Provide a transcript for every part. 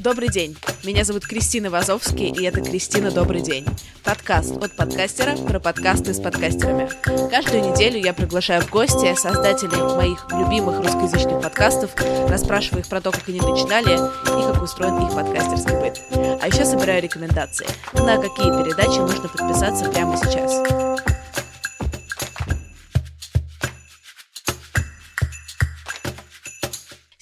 Добрый день. Меня зовут Кристина Вазовский, и это Кристина Добрый день. Подкаст от подкастера про подкасты с подкастерами. Каждую неделю я приглашаю в гости создателей моих любимых русскоязычных подкастов, расспрашиваю их про то, как они начинали и как устроен их подкастерский быт. А еще собираю рекомендации, на какие передачи нужно подписаться прямо сейчас.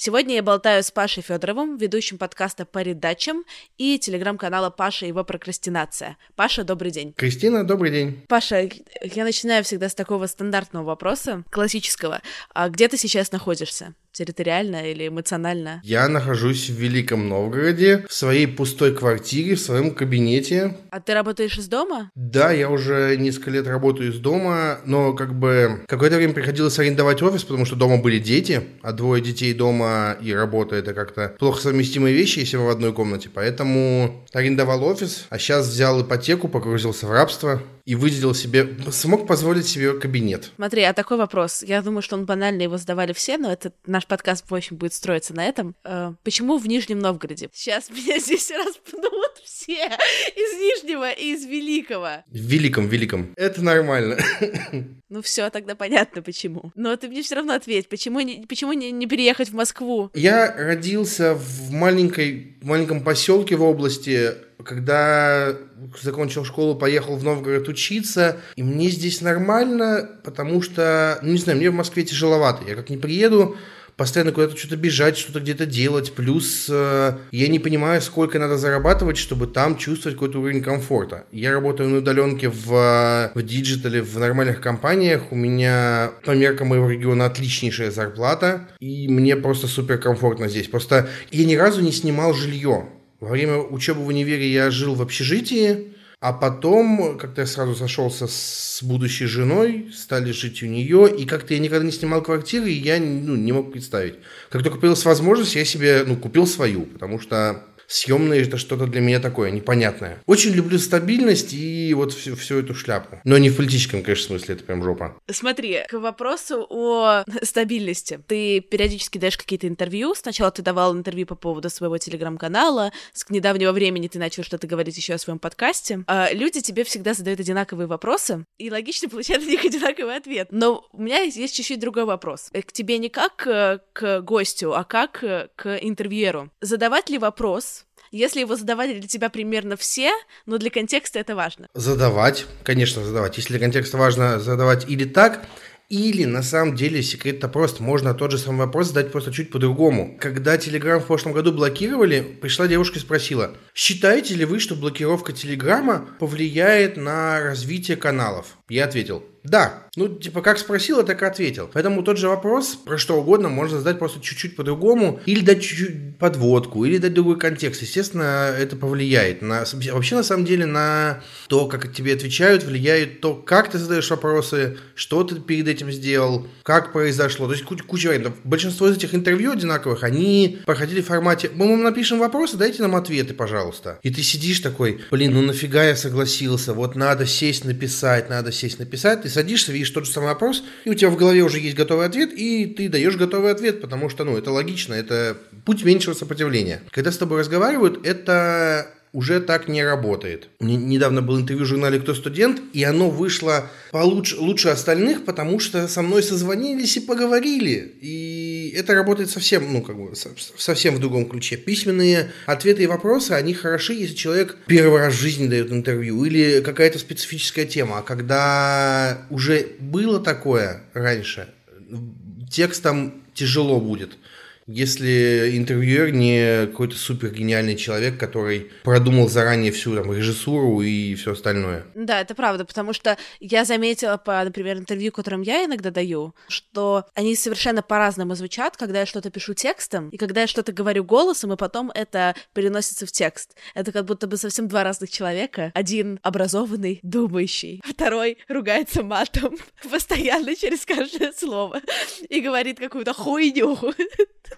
Сегодня я болтаю с Пашей Федоровым, ведущим подкаста по редачам и телеграм-канала Паша и его прокрастинация. Паша, добрый день. Кристина, добрый день. Паша, я начинаю всегда с такого стандартного вопроса, классического. А где ты сейчас находишься? Территориально или эмоционально? Я нахожусь в Великом Новгороде, в своей пустой квартире, в своем кабинете. А ты работаешь из дома? Да, я уже несколько лет работаю из дома, но как бы какое-то время приходилось арендовать офис, потому что дома были дети, а двое детей дома и работа это как-то плохо совместимые вещи, если вы в одной комнате. Поэтому арендовал офис, а сейчас взял ипотеку, погрузился в рабство и выделил себе, смог позволить себе кабинет. Смотри, а такой вопрос. Я думаю, что он банально его задавали все, но это наш подкаст, в общем, будет строиться на этом. Э, почему в Нижнем Новгороде? Сейчас меня здесь распнут все из Нижнего и из Великого. В Великом, Великом. Это нормально. Ну все, тогда понятно почему. Но ты мне все равно ответь, почему, не, почему не, не переехать в Москву? Я родился в маленькой, маленьком поселке в области, когда закончил школу, поехал в Новгород учиться, и мне здесь нормально, потому что, ну не знаю, мне в Москве тяжеловато. Я как не приеду, постоянно куда-то что-то бежать, что-то где-то делать. Плюс э, я не понимаю, сколько надо зарабатывать, чтобы там чувствовать какой-то уровень комфорта. Я работаю на удаленке в, в digital е, в нормальных компаниях. У меня по меркам моего региона отличнейшая зарплата. И мне просто супер комфортно здесь. Просто я ни разу не снимал жилье. Во время учебы в универе я жил в общежитии, а потом как-то я сразу сошелся с будущей женой, стали жить у нее, и как-то я никогда не снимал квартиры, и я ну, не мог представить. Как только появилась возможность, я себе ну, купил свою, потому что съемные это что-то для меня такое непонятное. Очень люблю стабильность и вот всю, всю эту шляпу. Но не в политическом, конечно, смысле, это прям жопа. Смотри, к вопросу о стабильности. Ты периодически даешь какие-то интервью. Сначала ты давал интервью по поводу своего телеграм-канала. С недавнего времени ты начал что-то говорить еще о своем подкасте. А люди тебе всегда задают одинаковые вопросы, и логично получать на них одинаковый ответ. Но у меня есть чуть-чуть другой вопрос. К тебе не как э, к гостю, а как э, к интервьюеру. Задавать ли вопрос если его задавали для тебя примерно все, но для контекста это важно. Задавать, конечно, задавать. Если для контекста важно задавать или так, или на самом деле секрет-то прост. Можно тот же самый вопрос задать просто чуть по-другому. Когда Телеграм в прошлом году блокировали, пришла девушка и спросила, считаете ли вы, что блокировка Телеграма повлияет на развитие каналов? Я ответил, да. Ну, типа, как спросила, так и ответил. Поэтому тот же вопрос про что угодно можно задать просто чуть-чуть по-другому, или дать чуть-чуть подводку, или дать другой контекст. Естественно, это повлияет. На, вообще, на самом деле, на то, как тебе отвечают, влияет то, как ты задаешь вопросы, что ты перед этим сделал, как произошло. То есть куча, куча вариантов. Большинство из этих интервью одинаковых, они проходили в формате «Мы вам напишем вопросы, дайте нам ответы, пожалуйста». И ты сидишь такой, блин, ну нафига я согласился, вот надо сесть написать, надо сесть написать, ты садишься, видишь тот же самый вопрос, и у тебя в голове уже есть готовый ответ, и ты даешь готовый ответ, потому что, ну, это логично, это путь меньшего сопротивления. Когда с тобой разговаривают, это уже так не работает. Мне недавно был интервью в журнале «Кто студент», и оно вышло получше, лучше остальных, потому что со мной созвонились и поговорили. И это работает совсем, ну, как бы, совсем в другом ключе. Письменные ответы и вопросы, они хороши, если человек первый раз в жизни дает интервью, или какая-то специфическая тема. А когда уже было такое раньше, текстом тяжело будет если интервьюер не какой-то супер гениальный человек, который продумал заранее всю там режиссуру и все остальное. Да, это правда, потому что я заметила по, например, интервью, которым я иногда даю, что они совершенно по-разному звучат, когда я что-то пишу текстом, и когда я что-то говорю голосом, и потом это переносится в текст. Это как будто бы совсем два разных человека. Один образованный, думающий, второй ругается матом постоянно через каждое слово и говорит какую-то хуйню.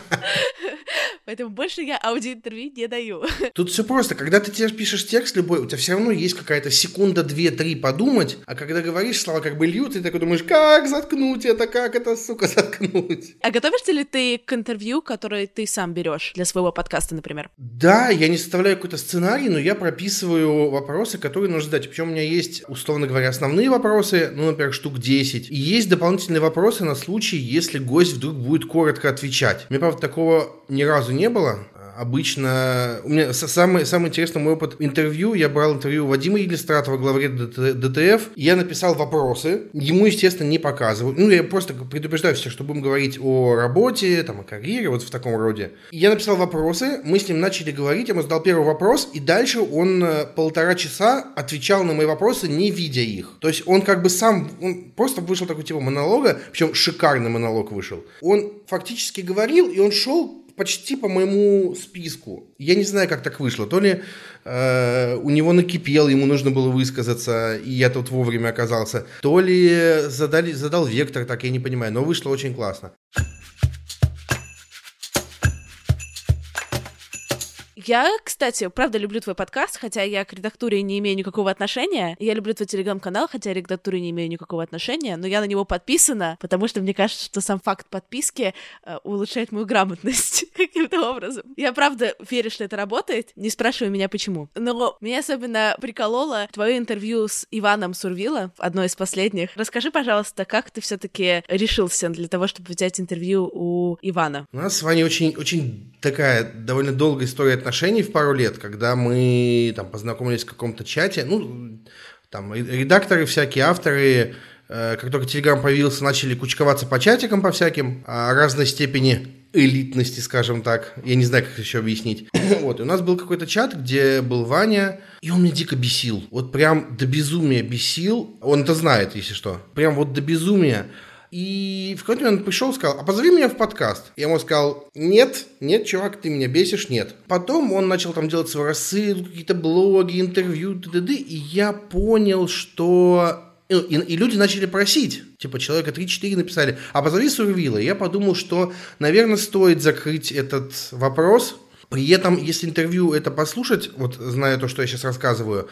Поэтому больше я аудиоинтервью не даю. Тут все просто. Когда ты тебе пишешь текст любой, у тебя все равно есть какая-то секунда, две, три подумать, а когда говоришь, слова как бы льют, ты такой думаешь, как заткнуть это, как это, сука, заткнуть. А готовишься ли ты к интервью, которое ты сам берешь для своего подкаста, например? Да, я не составляю какой-то сценарий, но я прописываю вопросы, которые нужно задать. Причем у меня есть, условно говоря, основные вопросы, ну, например, штук 10. И есть дополнительные вопросы на случай, если гость вдруг будет коротко отвечать. Мне, правда, такого ни разу не было обычно... У меня самый, самый интересный мой опыт интервью. Я брал интервью Вадима Елистратова, главреда ДТФ. Я написал вопросы. Ему, естественно, не показываю. Ну, я просто предупреждаю всех, что будем говорить о работе, там, о карьере, вот в таком роде. Я написал вопросы, мы с ним начали говорить, я ему задал первый вопрос, и дальше он э, полтора часа отвечал на мои вопросы, не видя их. То есть он как бы сам, он просто вышел такой типа монолога, причем шикарный монолог вышел. Он фактически говорил, и он шел почти по моему списку. Я не знаю, как так вышло. То ли э, у него накипел, ему нужно было высказаться, и я тут вовремя оказался. То ли задали, задал вектор, так я не понимаю. Но вышло очень классно. Я, кстати, правда люблю твой подкаст, хотя я к редактуре не имею никакого отношения. Я люблю твой телеграм-канал, хотя к редактуре не имею никакого отношения, но я на него подписана, потому что мне кажется, что сам факт подписки э, улучшает мою грамотность каким-то образом. Я правда верю, что это работает, не спрашивай меня почему. Но меня особенно прикололо твое интервью с Иваном Сурвила, одно из последних. Расскажи, пожалуйста, как ты все-таки решился для того, чтобы взять интервью у Ивана? У нас с Ваней очень, очень такая довольно долгая история отношений отношений в пару лет, когда мы там познакомились в каком-то чате, ну, там редакторы всякие, авторы, э, как только Телеграм появился, начали кучковаться по чатикам по всяким, о разной степени элитности, скажем так. Я не знаю, как еще объяснить. вот, и у нас был какой-то чат, где был Ваня, и он меня дико бесил. Вот прям до безумия бесил. Он это знает, если что. Прям вот до безумия. И в какой-то момент пришел и сказал, а позови меня в подкаст. Я ему сказал, нет, нет, чувак, ты меня бесишь, нет. Потом он начал там делать свой рассылку, какие-то блоги, интервью, т.д. И я понял, что и, и, и люди начали просить. Типа человека 3-4 написали, а позови Сурвила. Я подумал, что, наверное, стоит закрыть этот вопрос. При этом, если интервью это послушать, вот зная то, что я сейчас рассказываю,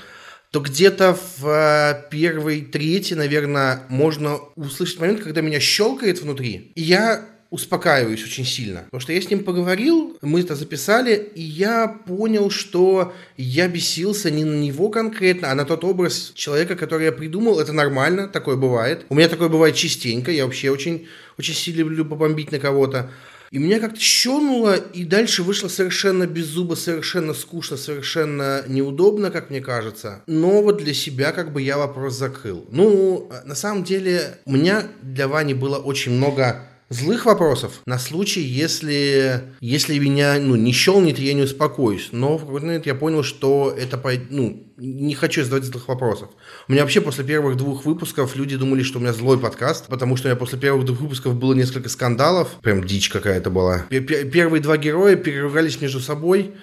то где-то в э, первой трети, наверное, можно услышать момент, когда меня щелкает внутри. И я успокаиваюсь очень сильно. Потому что я с ним поговорил, мы это записали, и я понял, что я бесился не на него конкретно, а на тот образ человека, который я придумал. Это нормально, такое бывает. У меня такое бывает частенько, я вообще очень, очень сильно люблю побомбить на кого-то. И меня как-то щелнуло, и дальше вышло совершенно без зуба, совершенно скучно, совершенно неудобно, как мне кажется. Но вот для себя как бы я вопрос закрыл. Ну, на самом деле, у меня для Вани было очень много злых вопросов на случай, если, если меня ну, не щелнет, я не успокоюсь. Но в какой-то момент я понял, что это, ну, не хочу задавать злых вопросов. У меня вообще после первых двух выпусков люди думали, что у меня злой подкаст, потому что у меня после первых двух выпусков было несколько скандалов. Прям дичь какая-то была. Первые два героя переругались между собой,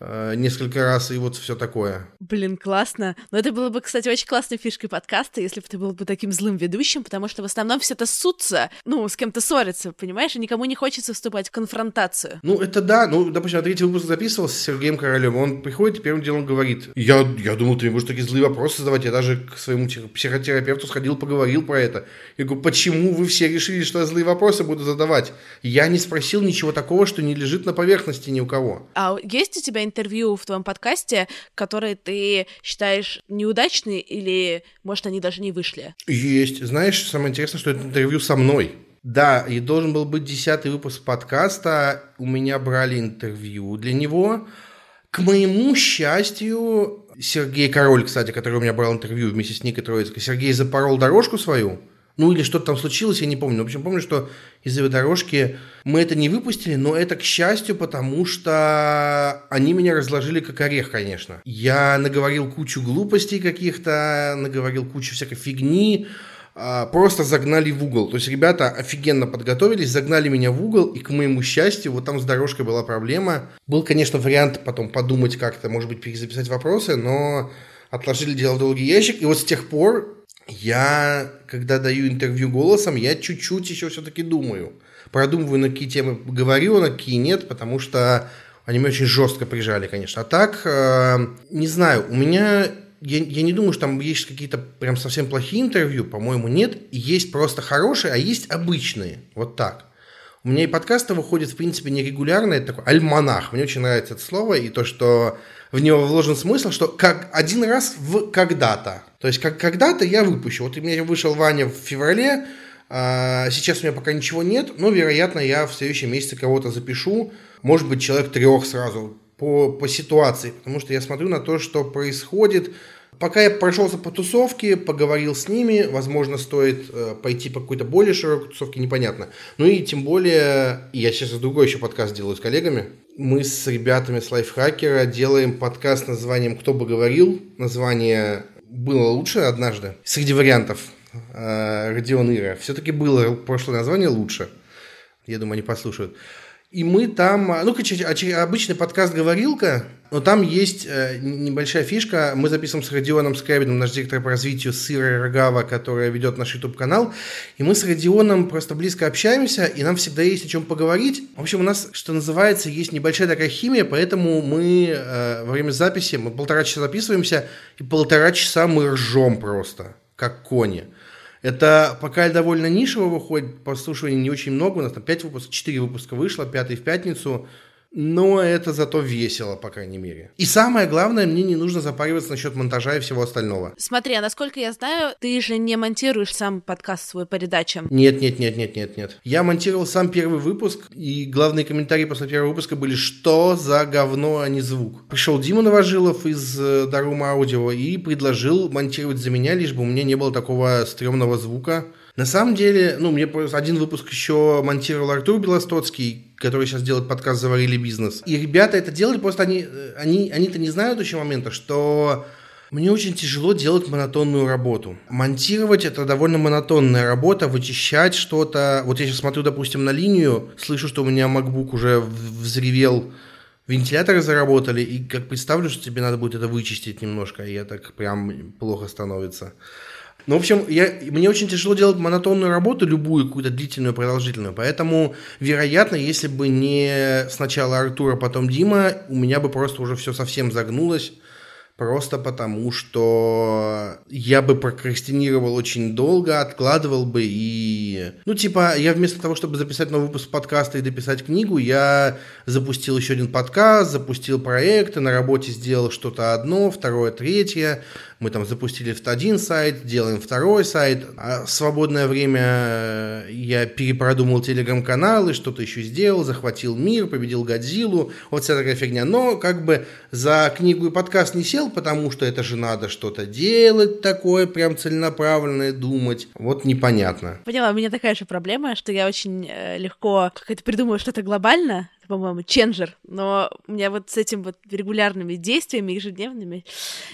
несколько раз и вот все такое. Блин, классно. Но это было бы, кстати, очень классной фишкой подкаста, если бы ты был бы таким злым ведущим, потому что в основном все это ссутся, ну, с кем-то ссорятся, понимаешь, и никому не хочется вступать в конфронтацию. Ну, это да. Ну, допустим, третий выпуск записывался с Сергеем Королем, он приходит и первым делом говорит, я, я думал, ты мне будешь такие злые вопросы задавать, я даже к своему психотерапевту сходил, поговорил про это. Я говорю, почему вы все решили, что я злые вопросы буду задавать? Я не спросил ничего такого, что не лежит на поверхности ни у кого. А есть у тебя интервью в твоем подкасте, которые ты считаешь неудачные или, может, они даже не вышли? Есть. Знаешь, самое интересное, что это интервью со мной. Да, и должен был быть десятый выпуск подкаста. У меня брали интервью для него. К моему счастью, Сергей Король, кстати, который у меня брал интервью вместе с Никой Троицкой, Сергей запорол дорожку свою – ну или что-то там случилось, я не помню. В общем, помню, что из-за дорожки мы это не выпустили, но это к счастью, потому что они меня разложили как орех, конечно. Я наговорил кучу глупостей каких-то, наговорил кучу всякой фигни, а, просто загнали в угол. То есть ребята офигенно подготовились, загнали меня в угол, и к моему счастью, вот там с дорожкой была проблема. Был, конечно, вариант потом подумать как-то, может быть, перезаписать вопросы, но отложили дело в долгий ящик. И вот с тех пор я, когда даю интервью голосом, я чуть-чуть еще все-таки думаю. Продумываю, на какие темы говорю, на какие нет, потому что Они меня очень жестко прижали, конечно. А так, э, не знаю, у меня я, я не думаю, что там есть какие-то прям совсем плохие интервью, по-моему, нет. Есть просто хорошие, а есть обычные. Вот так. У меня и подкасты выходят, в принципе, нерегулярно. Это такой альманах. Мне очень нравится это слово. И то, что в него вложен смысл, что как один раз в когда-то. То есть, как когда-то я выпущу. Вот у меня вышел Ваня в феврале, а сейчас у меня пока ничего нет, но, вероятно, я в следующем месяце кого-то запишу. Может быть, человек трех сразу по, по ситуации. Потому что я смотрю на то, что происходит. Пока я прошелся по тусовке, поговорил с ними, возможно, стоит э, пойти по какой-то более широкой тусовке, непонятно. Ну и тем более, я сейчас другой еще подкаст делаю с коллегами. Мы с ребятами с лайфхакера делаем подкаст с названием «Кто бы говорил?». Название было лучше однажды среди вариантов э, Родион Ира. Все-таки было прошлое название лучше. Я думаю, они послушают. И мы там, ну, обычный подкаст «Говорилка», но там есть э, небольшая фишка. Мы записываем с Родионом Скрябиным, наш директор по развитию, с Ирой Рогава, которая ведет наш YouTube-канал. И мы с Родионом просто близко общаемся, и нам всегда есть о чем поговорить. В общем, у нас, что называется, есть небольшая такая химия, поэтому мы э, во время записи, мы полтора часа записываемся, и полтора часа мы ржем просто, как кони. Это пока довольно нишево выходит, послушиваний не очень много, у нас там 5 выпусков, 4 выпуска вышло, пятый в пятницу – но это зато весело, по крайней мере. И самое главное, мне не нужно запариваться насчет монтажа и всего остального. Смотри, а насколько я знаю, ты же не монтируешь сам подкаст свой передаче. Нет, нет, нет, нет, нет, нет. Я монтировал сам первый выпуск, и главные комментарии после первого выпуска были, что за говно, а не звук. Пришел Дима Новожилов из э, Дарума Аудио и предложил монтировать за меня, лишь бы у меня не было такого стрёмного звука. На самом деле, ну, мне один выпуск еще монтировал Артур Белостоцкий, который сейчас делает подкаст «Заварили бизнес». И ребята это делали, просто они, они, они-то не знают еще момента, что мне очень тяжело делать монотонную работу. Монтировать это довольно монотонная работа, вычищать что-то. Вот я сейчас смотрю, допустим, на линию, слышу, что у меня MacBook уже взревел, вентиляторы заработали, и как представлю, что тебе надо будет это вычистить немножко, и так прям плохо становится. Ну, в общем, я, мне очень тяжело делать монотонную работу, любую какую-то длительную, продолжительную. Поэтому, вероятно, если бы не сначала Артур, а потом Дима, у меня бы просто уже все совсем загнулось. Просто потому, что я бы прокрастинировал очень долго, откладывал бы и... Ну, типа, я вместо того, чтобы записать новый выпуск подкаста и дописать книгу, я запустил еще один подкаст, запустил проекты, на работе сделал что-то одно, второе, третье, мы там запустили один сайт, делаем второй сайт, а свободное время э, я перепродумал телеграм-каналы, что-то еще сделал, захватил мир, победил Годзиллу, вот вся такая фигня. Но как бы за книгу и подкаст не сел, потому что это же надо что-то делать такое, прям целенаправленное, думать. Вот непонятно. Поняла, у меня такая же проблема, что я очень э, легко как-то придумываю что-то глобально, по-моему, ченджер, но у меня вот с этим вот регулярными действиями ежедневными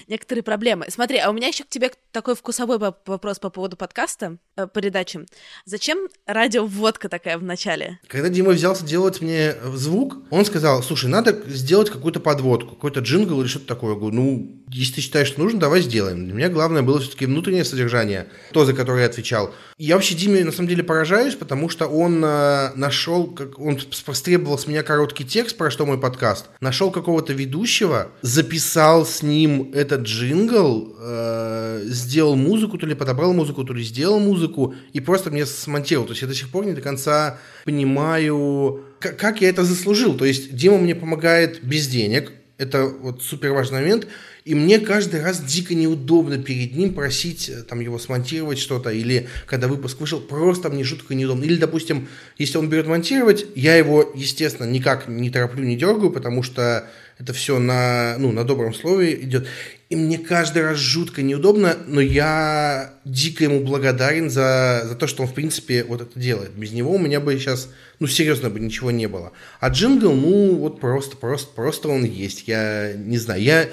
некоторые проблемы. Смотри, а у меня еще к тебе такой вкусовой вопрос по поводу подкаста, э, передачи. Зачем радиоводка такая в начале? Когда Дима взялся делать мне звук, он сказал, слушай, надо сделать какую-то подводку, какой-то джингл или что-то такое. Я говорю, ну, если ты считаешь, что нужно, давай сделаем. Для меня главное было все-таки внутреннее содержание, то, за которое я отвечал. Я вообще Диме на самом деле поражаюсь, потому что он э, нашел, как он постребовал с меня короткий текст, про что мой подкаст, нашел какого-то ведущего, записал с ним этот джингл, э, сделал музыку, то ли подобрал музыку, то ли сделал музыку, и просто мне смонтировал. То есть я до сих пор не до конца понимаю, как я это заслужил. То есть Дима мне помогает без денег, это вот супер важный момент. И мне каждый раз дико неудобно перед ним просить э, там его смонтировать что-то, или когда выпуск вышел, просто мне жутко неудобно. Или, допустим, если он берет монтировать, я его, естественно, никак не тороплю, не дергаю, потому что это все на, ну, на добром слове идет. И мне каждый раз жутко неудобно, но я дико ему благодарен за, за то, что он, в принципе, вот это делает. Без него у меня бы сейчас, ну, серьезно бы ничего не было. А джингл, ну, вот просто, просто, просто он есть. Я не знаю, я...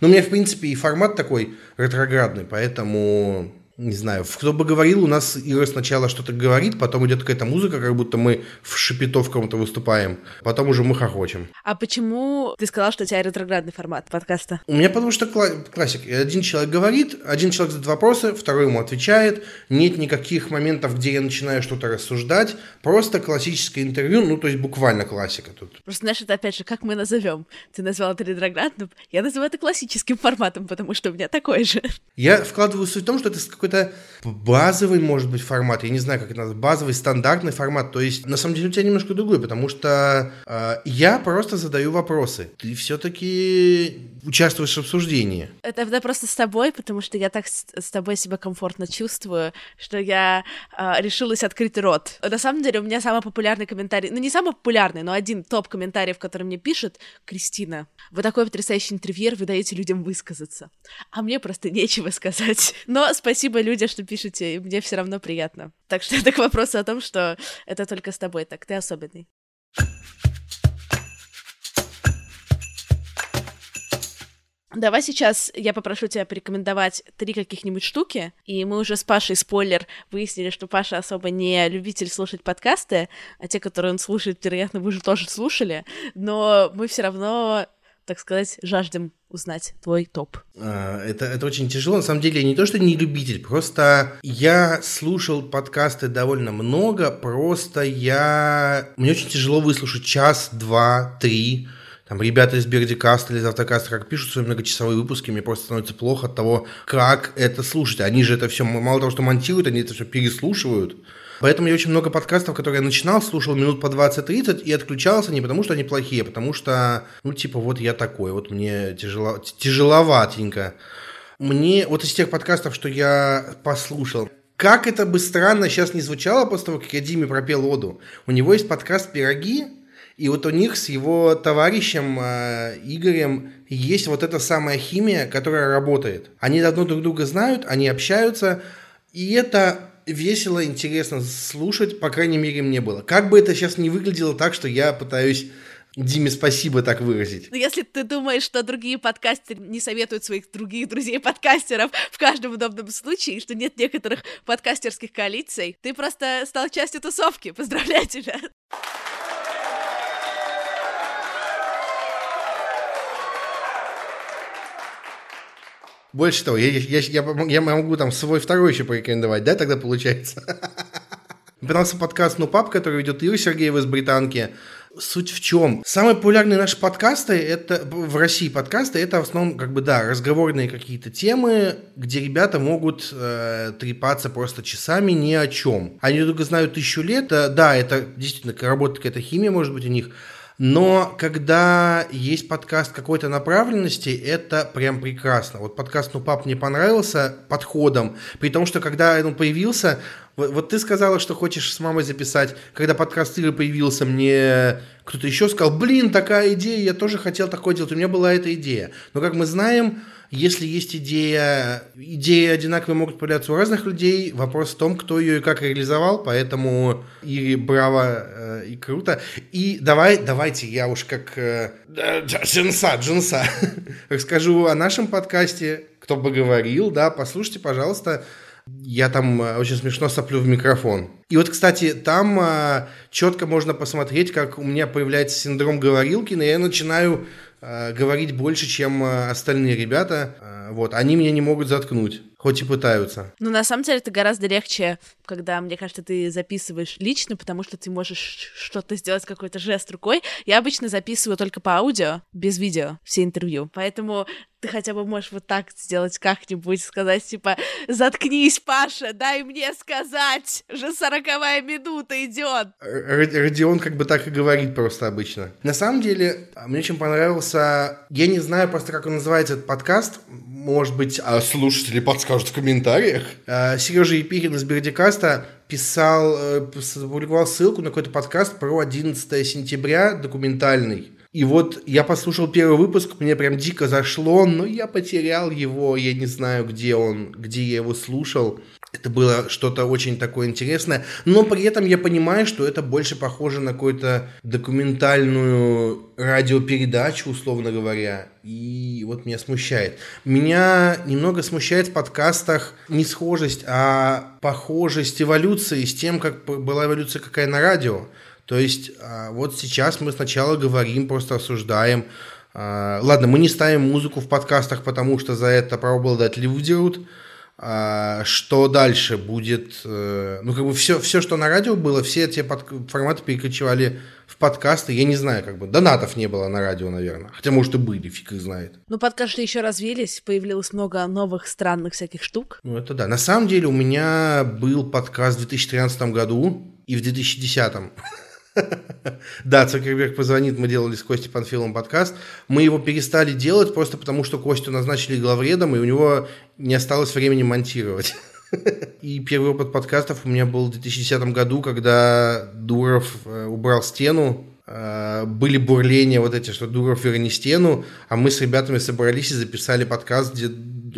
Ну, у меня, в принципе, и формат такой ретроградный, поэтому не знаю, кто бы говорил, у нас Ира сначала что-то говорит, потом идет какая-то музыка, как будто мы в шипито в ком-то выступаем, потом уже мы хохочем. А почему ты сказал, что у тебя ретроградный формат подкаста? У меня потому что кла- классик. Один человек говорит, один человек задает вопросы, второй ему отвечает. Нет никаких моментов, где я начинаю что-то рассуждать. Просто классическое интервью, ну, то есть буквально классика тут. Просто, знаешь, это опять же, как мы назовем? Ты назвал это ретроградным, я называю это классическим форматом, потому что у меня такой же. Я вкладываю суть в том, что это какой-то базовый, может быть, формат. Я не знаю, как это назвать. Базовый, стандартный формат. То есть, на самом деле, у тебя немножко другой, потому что э, я просто задаю вопросы. Ты все-таки участвуешь в обсуждении. Это, это просто с тобой, потому что я так с, с тобой себя комфортно чувствую, что я э, решилась открыть рот. На самом деле, у меня самый популярный комментарий, ну не самый популярный, но один топ комментариев, который мне пишет, Кристина, вы такой потрясающий интервьюер, вы даете людям высказаться. А мне просто нечего сказать. Но спасибо людям, что пишете, и мне все равно приятно. Так что это к вопросу о том, что это только с тобой так, ты особенный. Давай сейчас я попрошу тебя порекомендовать три каких-нибудь штуки, и мы уже с Пашей, спойлер, выяснили, что Паша особо не любитель слушать подкасты, а те, которые он слушает, вероятно, вы уже тоже слушали, но мы все равно так сказать, жаждем узнать твой топ? А, это, это очень тяжело. На самом деле, я не то, что не любитель, просто я слушал подкасты довольно много, просто я... Мне очень тяжело выслушать час, два, три. Там ребята из Бердикаста или Завтокаста как пишут свои многочасовые выпуски, мне просто становится плохо от того, как это слушать. Они же это все, мало того, что монтируют, они это все переслушивают. Поэтому я очень много подкастов, которые я начинал, слушал минут по 20-30 и отключался не потому, что они плохие, а потому что, ну, типа, вот я такой, вот мне тяжело, тяжеловатенько. Мне, вот из тех подкастов, что я послушал, как это бы странно сейчас не звучало после того, как я Диме пропел оду, у него есть подкаст «Пироги», и вот у них с его товарищем э, Игорем есть вот эта самая химия, которая работает. Они давно друг друга знают, они общаются, и это весело, интересно слушать, по крайней мере, мне было. Как бы это сейчас не выглядело так, что я пытаюсь Диме спасибо так выразить. Но если ты думаешь, что другие подкастеры не советуют своих других друзей-подкастеров в каждом удобном случае, что нет некоторых подкастерских коалиций, ты просто стал частью тусовки. Поздравляю тебя! Больше того, я, я, я, я могу там свой второй еще порекомендовать, да, тогда получается? Понравился подкаст «Ну пап», который ведет Ира Сергеева из Британки. Суть в чем? Самые популярные наши подкасты это в России подкасты это в основном как бы да разговорные какие-то темы, где ребята могут э, трепаться просто часами ни о чем. Они друга знают тысячу лет, да, да, это действительно работает какая-то химия может быть у них, но когда есть подкаст какой-то направленности, это прям прекрасно. Вот подкаст «Ну, пап» мне понравился подходом, при том, что когда он появился, вот, вот ты сказала, что хочешь с мамой записать. Когда подкаст Иры появился, мне кто-то еще сказал, блин, такая идея, я тоже хотел такое делать. У меня была эта идея. Но, как мы знаем, если есть идея, идеи одинаковые могут появляться у разных людей. Вопрос в том, кто ее и как реализовал, поэтому и браво, э, и круто. И давай, давайте я уж как э, джинса, джинса, расскажу о нашем подкасте, кто бы говорил, да, послушайте, пожалуйста, я там э, очень смешно соплю в микрофон. И вот, кстати, там а, четко можно посмотреть, как у меня появляется синдром говорилки, но я начинаю а, говорить больше, чем а, остальные ребята. А, вот, они меня не могут заткнуть. Хоть и пытаются. Ну, на самом деле, это гораздо легче, когда, мне кажется, ты записываешь лично, потому что ты можешь что-то сделать, какой-то жест рукой. Я обычно записываю только по аудио, без видео, все интервью. Поэтому ты хотя бы можешь вот так сделать как-нибудь, сказать, типа, заткнись, Паша, дай мне сказать, уже сороковая минута идет. Родион как бы так и говорит просто обычно. На самом деле, мне очень понравился, я не знаю просто, как он называется, этот подкаст, может быть, а слушатели подскажут в комментариях. А, Сережа Епихин из Бердикаста писал, э, публиковал ссылку на какой-то подкаст про 11 сентября, документальный. И вот я послушал первый выпуск, мне прям дико зашло, но я потерял его, я не знаю, где он, где я его слушал. Это было что-то очень такое интересное, но при этом я понимаю, что это больше похоже на какую-то документальную радиопередачу, условно говоря. И вот меня смущает. Меня немного смущает в подкастах не схожесть, а похожесть эволюции с тем, как была эволюция какая на радио. То есть а, вот сейчас мы сначала говорим, просто осуждаем. А, ладно, мы не ставим музыку в подкастах, потому что за это правообладатели выдерут. А, что дальше будет? Э, ну, как бы все, все, что на радио было, все эти под... форматы перекочевали в подкасты. Я не знаю, как бы донатов не было на радио, наверное. Хотя, может, и были, фиг их знает. Ну, подкасты еще развились, появилось много новых странных всяких штук. Ну, это да. На самом деле у меня был подкаст в 2013 году и в 2010. Да, Цукерберг позвонит, мы делали с Костей Панфиловым подкаст. Мы его перестали делать просто потому, что Костю назначили главредом, и у него не осталось времени монтировать. И первый опыт подкастов у меня был в 2010 году, когда Дуров э, убрал стену, э, были бурления вот эти, что Дуров верни стену, а мы с ребятами собрались и записали подкаст, где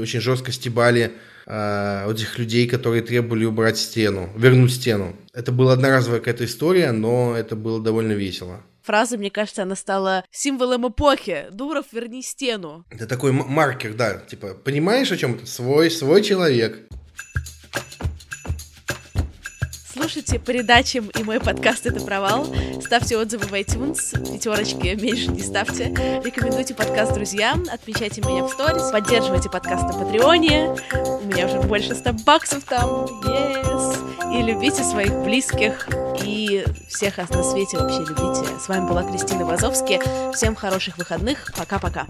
очень жестко стебали э, этих людей, которые требовали убрать стену, вернуть стену. Это была одноразовая какая-то история, но это было довольно весело. Фраза, мне кажется, она стала символом эпохи. Дуров, верни стену. Это такой маркер, да. Типа, понимаешь, о чем это? Свой, свой человек. Слушайте передачам и мой подкаст «Это провал». Ставьте отзывы в iTunes, пятерочки меньше не ставьте. Рекомендуйте подкаст друзьям, отмечайте меня в сторис, поддерживайте подкаст на Патреоне. У меня уже больше 100 баксов там. Yes! И любите своих близких и всех на свете вообще любите. С вами была Кристина Вазовски. Всем хороших выходных. Пока-пока.